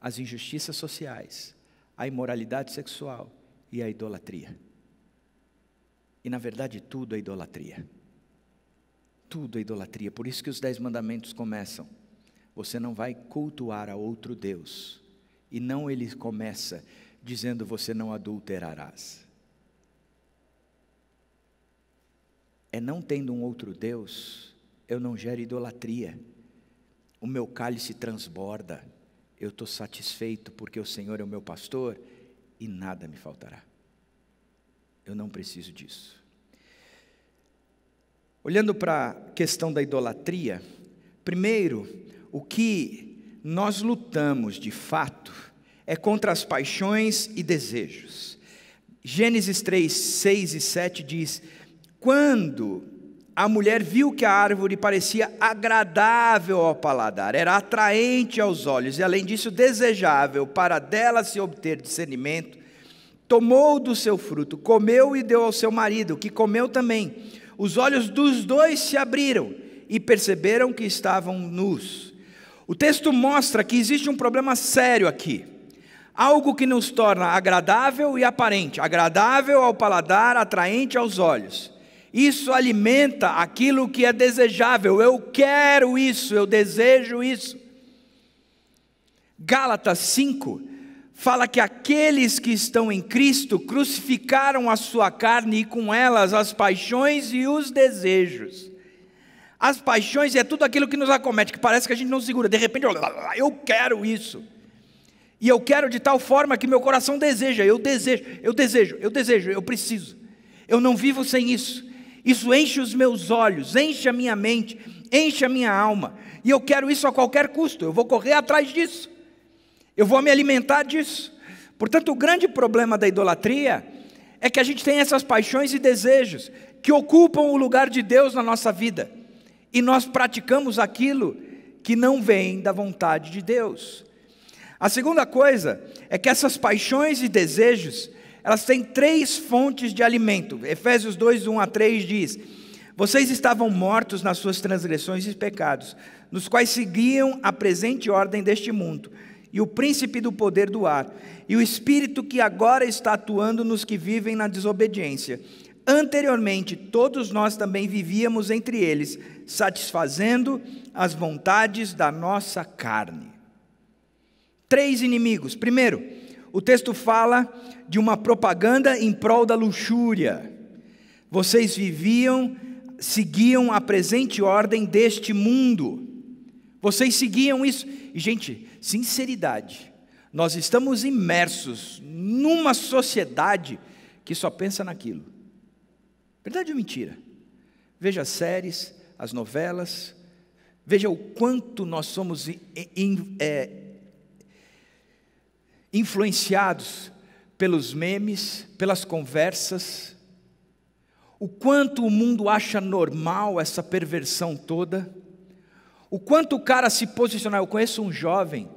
as injustiças sociais, a imoralidade sexual e a idolatria. E na verdade, tudo é idolatria. Tudo é idolatria. Por isso que os dez mandamentos começam. Você não vai cultuar a outro Deus. E não ele começa dizendo: Você não adulterarás. é não tendo um outro Deus, eu não gero idolatria, o meu cálice transborda, eu estou satisfeito porque o Senhor é o meu pastor e nada me faltará. Eu não preciso disso. Olhando para a questão da idolatria, primeiro, o que nós lutamos de fato é contra as paixões e desejos. Gênesis 3, 6 e 7 diz: quando a mulher viu que a árvore parecia agradável ao paladar, era atraente aos olhos e, além disso, desejável para dela se obter discernimento, tomou do seu fruto, comeu e deu ao seu marido, que comeu também. Os olhos dos dois se abriram e perceberam que estavam nus. O texto mostra que existe um problema sério aqui. Algo que nos torna agradável e aparente, agradável ao paladar, atraente aos olhos. Isso alimenta aquilo que é desejável. Eu quero isso, eu desejo isso. Gálatas 5 fala que aqueles que estão em Cristo crucificaram a sua carne e com elas as paixões e os desejos. As paixões é tudo aquilo que nos acomete, que parece que a gente não segura. De repente, eu quero isso. E eu quero de tal forma que meu coração deseja, eu desejo, eu desejo, eu desejo, eu preciso. Eu não vivo sem isso. Isso enche os meus olhos, enche a minha mente, enche a minha alma. E eu quero isso a qualquer custo, eu vou correr atrás disso. Eu vou me alimentar disso. Portanto, o grande problema da idolatria é que a gente tem essas paixões e desejos que ocupam o lugar de Deus na nossa vida. E nós praticamos aquilo que não vem da vontade de Deus. A segunda coisa é que essas paixões e desejos elas têm três fontes de alimento. Efésios 2, 1 a 3 diz: Vocês estavam mortos nas suas transgressões e pecados, nos quais seguiam a presente ordem deste mundo, e o príncipe do poder do ar, e o espírito que agora está atuando nos que vivem na desobediência. Anteriormente, todos nós também vivíamos entre eles, satisfazendo as vontades da nossa carne. Três inimigos. Primeiro, o texto fala de uma propaganda em prol da luxúria. Vocês viviam, seguiam a presente ordem deste mundo. Vocês seguiam isso. E, gente, sinceridade. Nós estamos imersos numa sociedade que só pensa naquilo. Verdade ou mentira? Veja as séries, as novelas, veja o quanto nós somos é, influenciados pelos memes, pelas conversas, o quanto o mundo acha normal essa perversão toda, o quanto o cara se posicionar. Eu conheço um jovem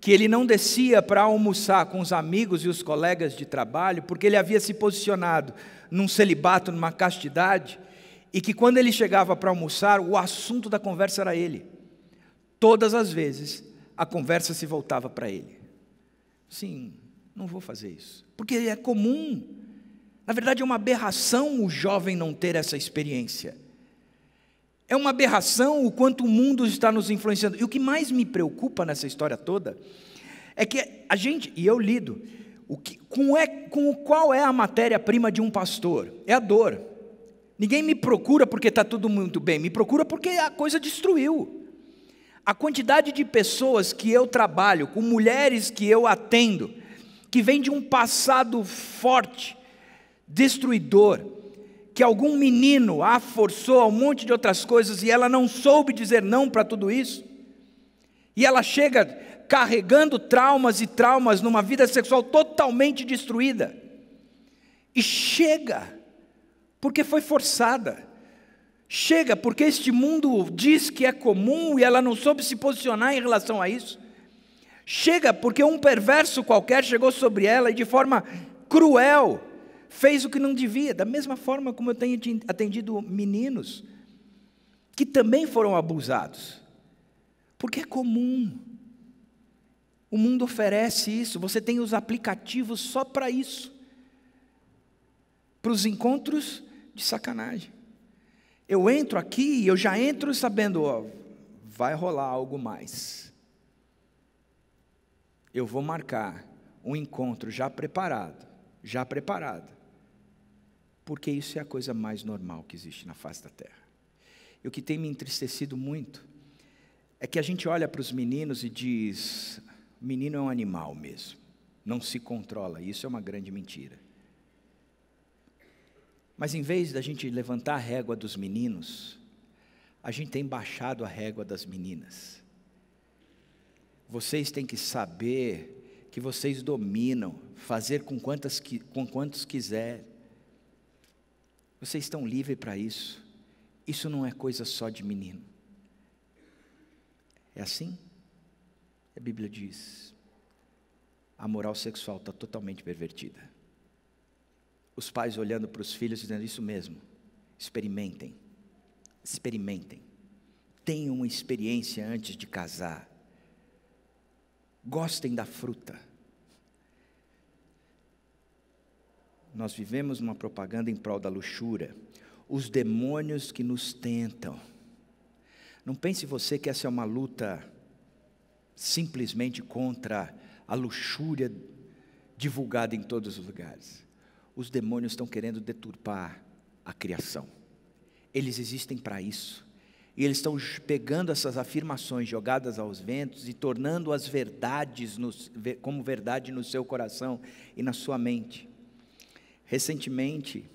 que ele não descia para almoçar com os amigos e os colegas de trabalho, porque ele havia se posicionado num celibato, numa castidade, e que quando ele chegava para almoçar, o assunto da conversa era ele. Todas as vezes, a conversa se voltava para ele. Sim, não vou fazer isso. Porque é comum. Na verdade, é uma aberração o jovem não ter essa experiência. É uma aberração o quanto o mundo está nos influenciando. E o que mais me preocupa nessa história toda é que a gente, e eu lido, o que, com, é, com qual é a matéria-prima de um pastor? É a dor. Ninguém me procura porque está tudo muito bem, me procura porque a coisa destruiu. A quantidade de pessoas que eu trabalho, com mulheres que eu atendo, que vem de um passado forte, destruidor, que algum menino a forçou a um monte de outras coisas e ela não soube dizer não para tudo isso, e ela chega carregando traumas e traumas numa vida sexual totalmente destruída, e chega, porque foi forçada, chega porque este mundo diz que é comum e ela não soube se posicionar em relação a isso. Chega porque um perverso qualquer chegou sobre ela e de forma cruel fez o que não devia, da mesma forma como eu tenho atendido meninos que também foram abusados. Porque é comum. O mundo oferece isso, você tem os aplicativos só para isso. Para os encontros de sacanagem. Eu entro aqui e eu já entro sabendo, ó, vai rolar algo mais eu vou marcar um encontro já preparado, já preparado, porque isso é a coisa mais normal que existe na face da terra. E o que tem me entristecido muito é que a gente olha para os meninos e diz: menino é um animal mesmo, não se controla, isso é uma grande mentira. Mas em vez da gente levantar a régua dos meninos, a gente tem baixado a régua das meninas. Vocês têm que saber que vocês dominam, fazer com, quantas, com quantos quiser. Vocês estão livres para isso. Isso não é coisa só de menino. É assim? A Bíblia diz: a moral sexual está totalmente pervertida. Os pais olhando para os filhos dizendo isso mesmo. Experimentem. Experimentem. Tenham uma experiência antes de casar gostem da fruta. Nós vivemos numa propaganda em prol da luxúria. Os demônios que nos tentam. Não pense você que essa é uma luta simplesmente contra a luxúria divulgada em todos os lugares. Os demônios estão querendo deturpar a criação. Eles existem para isso. E eles estão pegando essas afirmações jogadas aos ventos e tornando-as verdades como verdade no seu coração e na sua mente. Recentemente,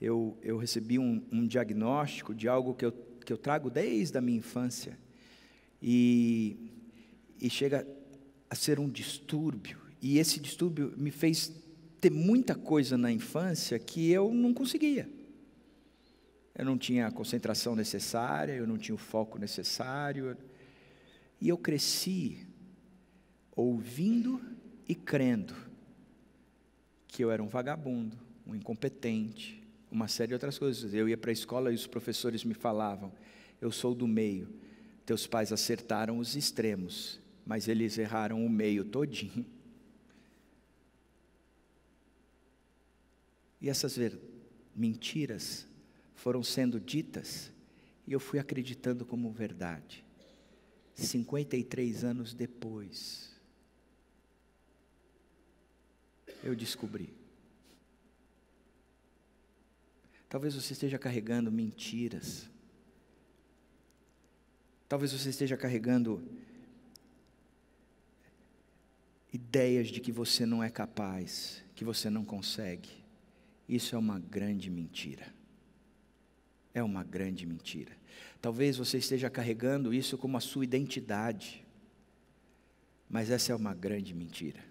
eu, eu recebi um, um diagnóstico de algo que eu, que eu trago desde a minha infância. E, e chega a ser um distúrbio. E esse distúrbio me fez ter muita coisa na infância que eu não conseguia eu não tinha a concentração necessária, eu não tinha o foco necessário. E eu cresci ouvindo e crendo que eu era um vagabundo, um incompetente, uma série de outras coisas. Eu ia para a escola e os professores me falavam: eu sou do meio. Teus pais acertaram os extremos, mas eles erraram o meio todinho. E essas mentiras foram sendo ditas e eu fui acreditando como verdade. 53 anos depois, eu descobri. Talvez você esteja carregando mentiras. Talvez você esteja carregando ideias de que você não é capaz, que você não consegue. Isso é uma grande mentira é uma grande mentira. Talvez você esteja carregando isso como a sua identidade, mas essa é uma grande mentira.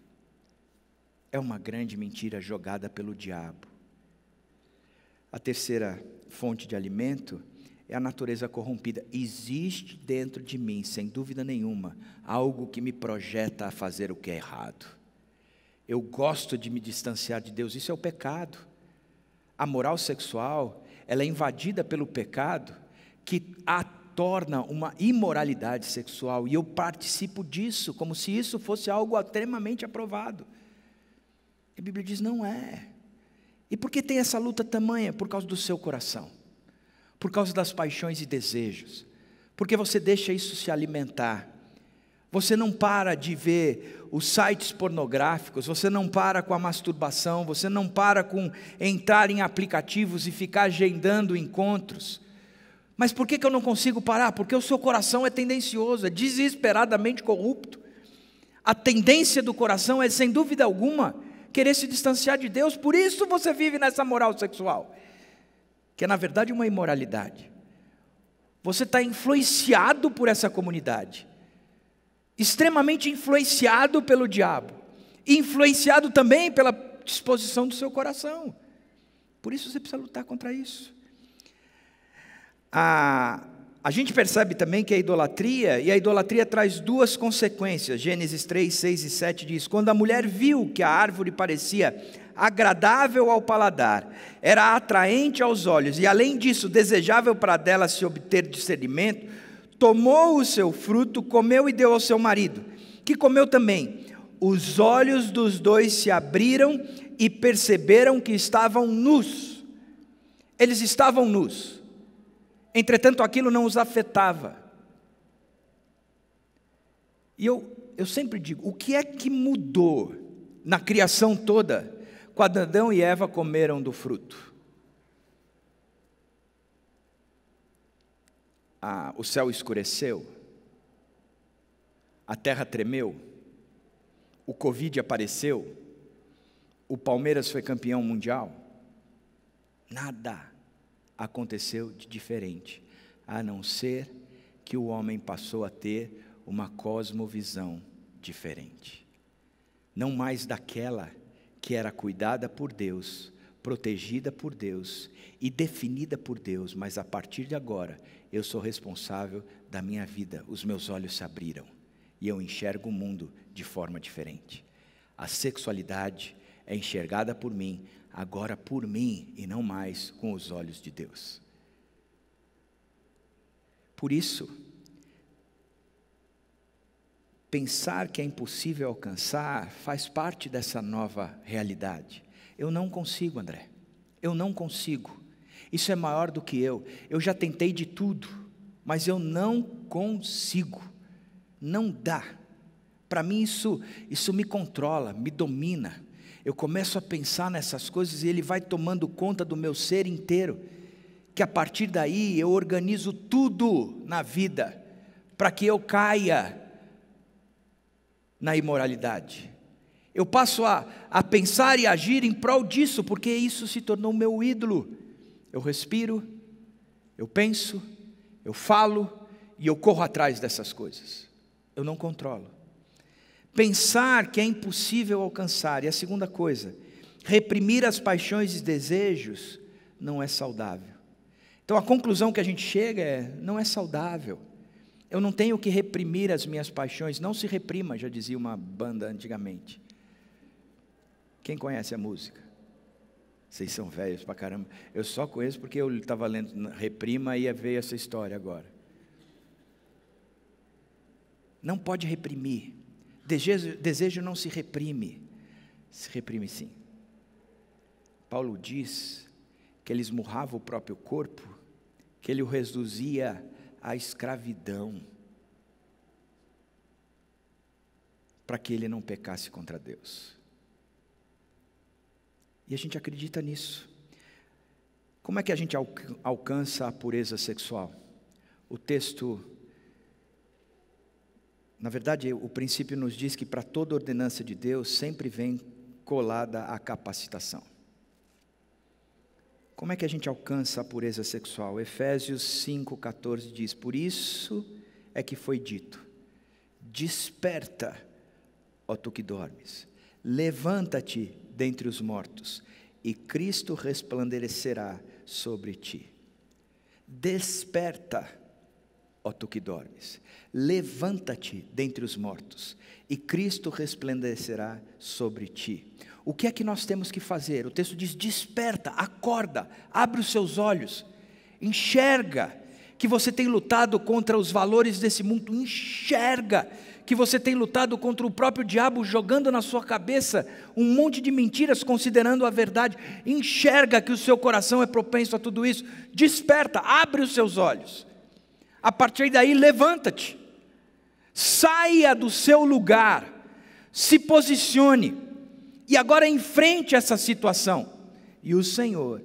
é uma grande mentira jogada pelo diabo. A terceira fonte de alimento é a natureza corrompida. Existe dentro de mim, sem dúvida nenhuma, algo que me projeta a fazer o que é errado. Eu gosto de me distanciar de Deus, isso é o pecado. A moral sexual, ela é invadida pelo pecado que a torna uma imoralidade sexual, e eu participo disso como se isso fosse algo extremamente aprovado. A Bíblia diz: não é. E por que tem essa luta tamanha? Por causa do seu coração, por causa das paixões e desejos, porque você deixa isso se alimentar. Você não para de ver os sites pornográficos, você não para com a masturbação, você não para com entrar em aplicativos e ficar agendando encontros. Mas por que, que eu não consigo parar? Porque o seu coração é tendencioso, é desesperadamente corrupto. A tendência do coração é, sem dúvida alguma, querer se distanciar de Deus, por isso você vive nessa moral sexual, que é na verdade uma imoralidade. Você está influenciado por essa comunidade, extremamente influenciado pelo diabo, influenciado também pela disposição do seu coração. Por isso você precisa lutar contra isso. A, a gente percebe também que a idolatria, e a idolatria traz duas consequências. Gênesis 3, 6 e 7 diz: Quando a mulher viu que a árvore parecia agradável ao paladar, era atraente aos olhos, e além disso, desejável para dela se obter discernimento, tomou o seu fruto, comeu e deu ao seu marido, que comeu também. Os olhos dos dois se abriram e perceberam que estavam nus. Eles estavam nus. Entretanto, aquilo não os afetava. E eu, eu sempre digo: o que é que mudou na criação toda quando Adão e Eva comeram do fruto? O céu escureceu, a terra tremeu, o Covid apareceu, o Palmeiras foi campeão mundial. Nada aconteceu de diferente, a não ser que o homem passou a ter uma cosmovisão diferente. Não mais daquela que era cuidada por Deus, protegida por Deus e definida por Deus, mas a partir de agora eu sou responsável da minha vida. Os meus olhos se abriram e eu enxergo o mundo de forma diferente. A sexualidade é enxergada por mim agora por mim e não mais com os olhos de Deus. Por isso, pensar que é impossível alcançar faz parte dessa nova realidade. Eu não consigo, André. Eu não consigo. Isso é maior do que eu. Eu já tentei de tudo, mas eu não consigo. Não dá. Para mim isso isso me controla, me domina eu começo a pensar nessas coisas e ele vai tomando conta do meu ser inteiro. Que a partir daí eu organizo tudo na vida para que eu caia na imoralidade. Eu passo a, a pensar e agir em prol disso, porque isso se tornou meu ídolo. Eu respiro, eu penso, eu falo e eu corro atrás dessas coisas. Eu não controlo pensar que é impossível alcançar. E a segunda coisa, reprimir as paixões e desejos não é saudável. Então a conclusão que a gente chega é: não é saudável. Eu não tenho que reprimir as minhas paixões. Não se reprima, já dizia uma banda antigamente. Quem conhece a música? Vocês são velhos pra caramba. Eu só conheço porque eu estava lendo Reprima e veio essa história agora. Não pode reprimir. Desejo, desejo não se reprime, se reprime sim. Paulo diz que ele esmurrava o próprio corpo, que ele o reduzia à escravidão, para que ele não pecasse contra Deus. E a gente acredita nisso. Como é que a gente alcança a pureza sexual? O texto na verdade, o princípio nos diz que para toda ordenança de Deus sempre vem colada a capacitação. Como é que a gente alcança a pureza sexual? Efésios 5,14 diz: Por isso é que foi dito: Desperta, ó tu que dormes, levanta-te dentre os mortos, e Cristo resplandecerá sobre ti. Desperta, ó tu que dormes, levanta-te dentre os mortos, e Cristo resplandecerá sobre ti. O que é que nós temos que fazer? O texto diz: desperta, acorda, abre os seus olhos, enxerga que você tem lutado contra os valores desse mundo, enxerga que você tem lutado contra o próprio diabo jogando na sua cabeça um monte de mentiras considerando a verdade, enxerga que o seu coração é propenso a tudo isso, desperta, abre os seus olhos. A partir daí, levanta-te, saia do seu lugar, se posicione. E agora enfrente essa situação, e o Senhor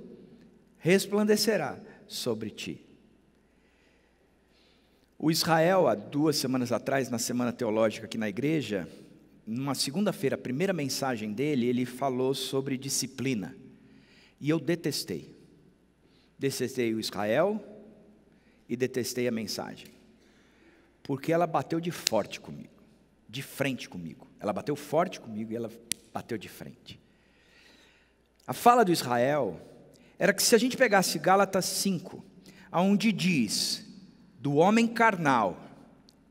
resplandecerá sobre ti. O Israel, há duas semanas atrás, na Semana Teológica aqui na igreja, numa segunda-feira, a primeira mensagem dele, ele falou sobre disciplina. E eu detestei. Detestei o Israel e detestei a mensagem. Porque ela bateu de forte comigo, de frente comigo. Ela bateu forte comigo e ela bateu de frente. A fala do Israel era que se a gente pegasse Gálatas 5, aonde diz do homem carnal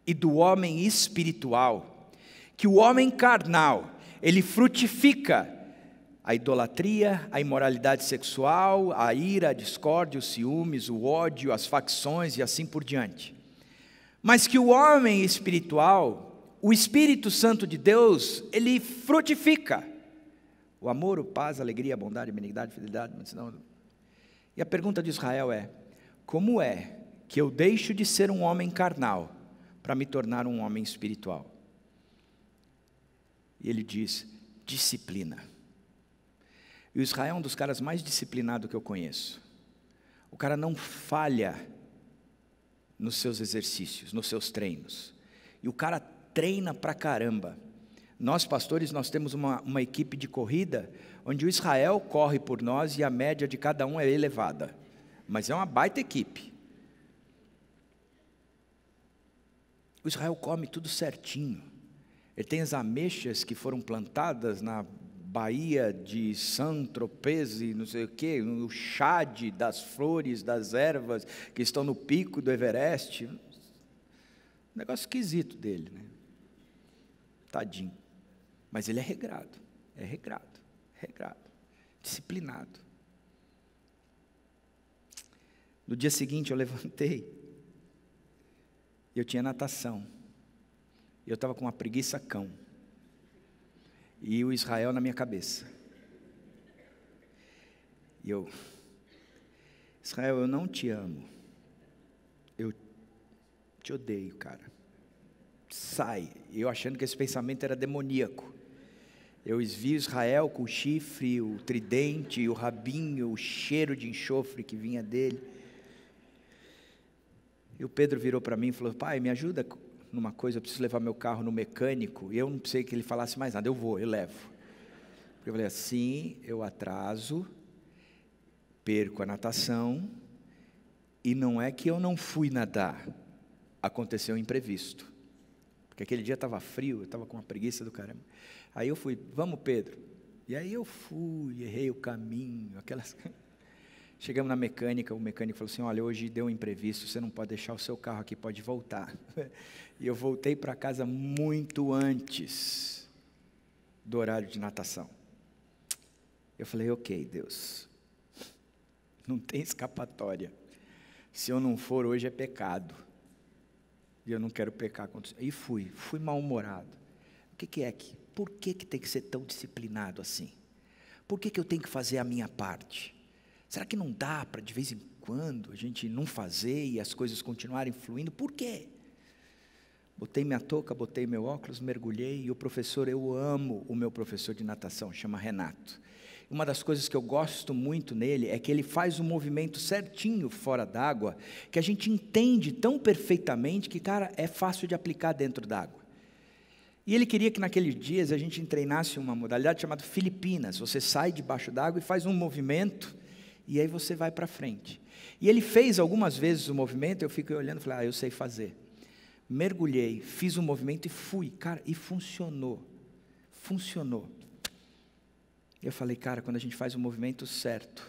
e do homem espiritual, que o homem carnal, ele frutifica a idolatria, a imoralidade sexual, a ira, a discórdia, os ciúmes, o ódio, as facções e assim por diante. Mas que o homem espiritual, o Espírito Santo de Deus, ele frutifica o amor, o paz, a alegria, a bondade, a benignidade, a fidelidade. E a pergunta de Israel é: como é que eu deixo de ser um homem carnal para me tornar um homem espiritual. E ele diz: disciplina. E o Israel é um dos caras mais disciplinados que eu conheço. O cara não falha nos seus exercícios, nos seus treinos. E o cara treina pra caramba. Nós, pastores, nós temos uma, uma equipe de corrida onde o Israel corre por nós e a média de cada um é elevada. Mas é uma baita equipe. O Israel come tudo certinho. Ele tem as ameixas que foram plantadas na Baía de Saint-Tropez e não sei o quê, no chade das flores, das ervas que estão no pico do Everest. Um negócio esquisito dele, né? Tadinho. Mas ele é regrado, é regrado, regrado, disciplinado. No dia seguinte eu levantei eu tinha natação. Eu estava com uma preguiça cão. E o Israel na minha cabeça. E eu, Israel, eu não te amo. Eu te odeio, cara. Sai. Eu achando que esse pensamento era demoníaco. Eu vi Israel com o chifre, o tridente, o rabinho, o cheiro de enxofre que vinha dele. E o Pedro virou para mim e falou: Pai, me ajuda numa coisa, eu preciso levar meu carro no mecânico. E eu não precisei que ele falasse mais nada, eu vou, eu levo. Eu falei assim: eu atraso, perco a natação, e não é que eu não fui nadar, aconteceu um imprevisto. Porque aquele dia estava frio, eu estava com uma preguiça do caramba. Aí eu fui, vamos Pedro. E aí eu fui, errei o caminho, aquelas. Chegamos na mecânica, o mecânico falou assim: Olha, hoje deu um imprevisto, você não pode deixar o seu carro aqui, pode voltar. <laughs> E eu voltei para casa muito antes do horário de natação. Eu falei: Ok, Deus, não tem escapatória. Se eu não for, hoje é pecado. E eu não quero pecar contra E fui, fui mal-humorado. O que, que é que? Por que, que tem que ser tão disciplinado assim? Por que, que eu tenho que fazer a minha parte? Será que não dá para de vez em quando a gente não fazer e as coisas continuarem fluindo? Por quê? Botei minha touca, botei meu óculos, mergulhei e o professor, eu amo o meu professor de natação, chama Renato. Uma das coisas que eu gosto muito nele é que ele faz um movimento certinho fora d'água, que a gente entende tão perfeitamente que, cara, é fácil de aplicar dentro d'água. E ele queria que naqueles dias a gente treinasse uma modalidade chamada Filipinas. Você sai debaixo d'água e faz um movimento e aí você vai para frente. E ele fez algumas vezes o movimento, eu fiquei olhando e falei, ah, eu sei fazer. Mergulhei, fiz o movimento e fui, cara, e funcionou. Funcionou. Eu falei, cara, quando a gente faz o movimento certo,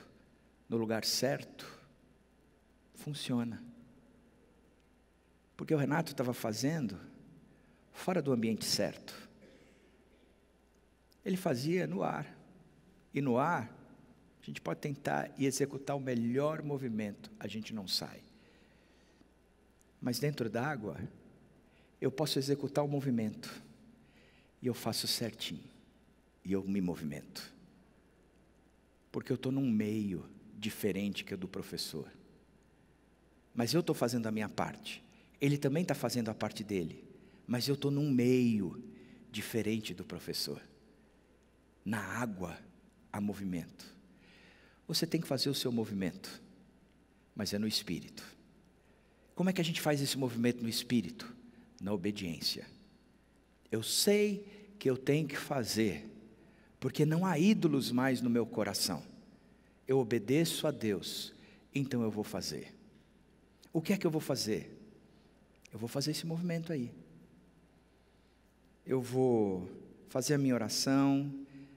no lugar certo, funciona. Porque o Renato estava fazendo fora do ambiente certo. Ele fazia no ar. E no ar, a gente pode tentar e executar o melhor movimento, a gente não sai. Mas dentro d'água, eu posso executar o movimento, e eu faço certinho, e eu me movimento. Porque eu estou num meio diferente que o do professor. Mas eu estou fazendo a minha parte, ele também está fazendo a parte dele, mas eu estou num meio diferente do professor. Na água há movimento. Você tem que fazer o seu movimento, mas é no espírito. Como é que a gente faz esse movimento no espírito? Na obediência. Eu sei que eu tenho que fazer, porque não há ídolos mais no meu coração. Eu obedeço a Deus, então eu vou fazer. O que é que eu vou fazer? Eu vou fazer esse movimento aí. Eu vou fazer a minha oração,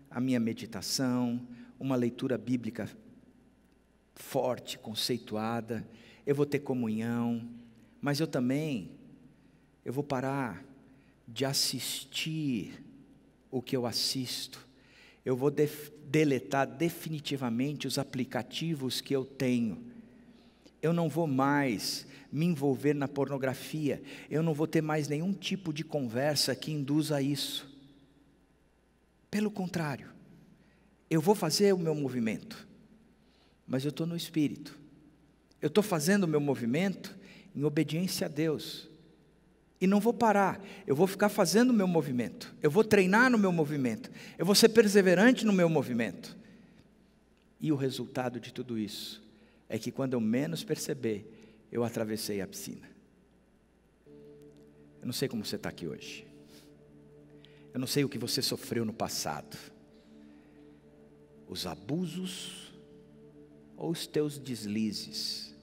a minha meditação, uma leitura bíblica forte, conceituada, eu vou ter comunhão, mas eu também eu vou parar de assistir o que eu assisto. Eu vou def deletar definitivamente os aplicativos que eu tenho. Eu não vou mais me envolver na pornografia. Eu não vou ter mais nenhum tipo de conversa que induza isso. Pelo contrário, eu vou fazer o meu movimento, mas eu estou no espírito. Eu estou fazendo o meu movimento em obediência a Deus. E não vou parar, eu vou ficar fazendo o meu movimento, eu vou treinar no meu movimento, eu vou ser perseverante no meu movimento. E o resultado de tudo isso é que quando eu menos perceber, eu atravessei a piscina. Eu não sei como você está aqui hoje. Eu não sei o que você sofreu no passado, os abusos ou os teus deslizes.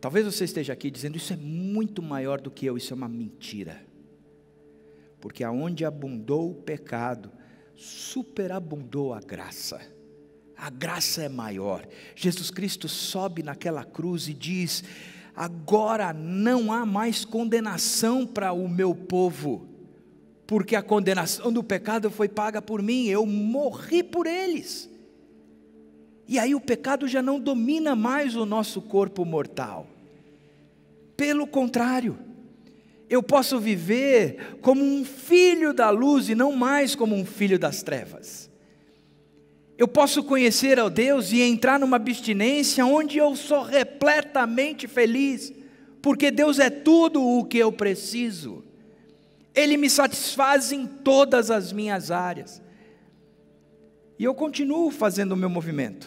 Talvez você esteja aqui dizendo: Isso é muito maior do que eu, isso é uma mentira. Porque aonde abundou o pecado, superabundou a graça. A graça é maior. Jesus Cristo sobe naquela cruz e diz: Agora não há mais condenação para o meu povo porque a condenação do pecado foi paga por mim, eu morri por eles. E aí o pecado já não domina mais o nosso corpo mortal. Pelo contrário, eu posso viver como um filho da luz e não mais como um filho das trevas. Eu posso conhecer ao Deus e entrar numa abstinência onde eu sou repletamente feliz, porque Deus é tudo o que eu preciso. Ele me satisfaz em todas as minhas áreas. E eu continuo fazendo o meu movimento.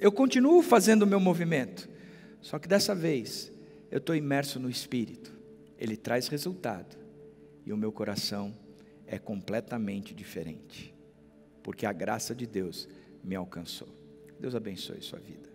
Eu continuo fazendo o meu movimento. Só que dessa vez, eu estou imerso no Espírito. Ele traz resultado. E o meu coração é completamente diferente. Porque a graça de Deus me alcançou. Deus abençoe sua vida.